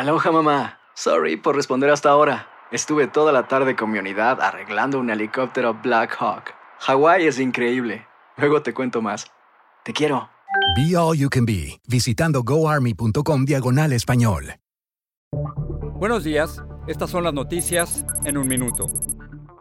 Aloha mamá. Sorry por responder hasta ahora. Estuve toda la tarde con mi unidad arreglando un helicóptero Black Hawk. Hawái es increíble. Luego te cuento más. Te quiero. Be All You Can Be, visitando goarmy.com diagonal español. Buenos días, estas son las noticias en un minuto.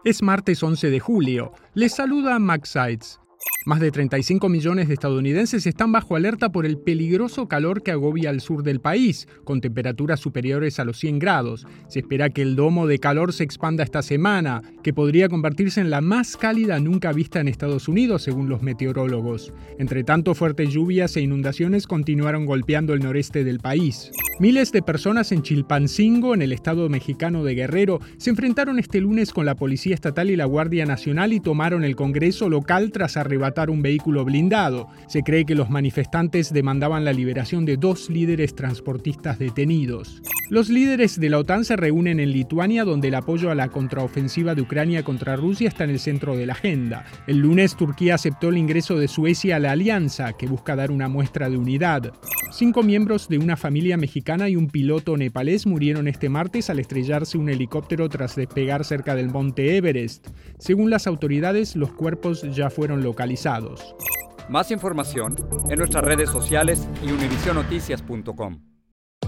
Es martes 11 de julio. Les saluda Max Sides. Más de 35 millones de estadounidenses están bajo alerta por el peligroso calor que agobia al sur del país, con temperaturas superiores a los 100 grados. Se espera que el domo de calor se expanda esta semana, que podría convertirse en la más cálida nunca vista en Estados Unidos, según los meteorólogos. Entre tanto, fuertes lluvias e inundaciones continuaron golpeando el noreste del país. Miles de personas en Chilpancingo, en el estado mexicano de Guerrero, se enfrentaron este lunes con la Policía Estatal y la Guardia Nacional y tomaron el Congreso local tras arrebatar un vehículo blindado. Se cree que los manifestantes demandaban la liberación de dos líderes transportistas detenidos. Los líderes de la OTAN se reúnen en Lituania, donde el apoyo a la contraofensiva de Ucrania contra Rusia está en el centro de la agenda. El lunes Turquía aceptó el ingreso de Suecia a la alianza, que busca dar una muestra de unidad. Cinco miembros de una familia mexicana y un piloto nepalés murieron este martes al estrellarse un helicóptero tras despegar cerca del monte Everest. Según las autoridades, los cuerpos ya fueron localizados. Más información en nuestras redes sociales y univisionoticias.com.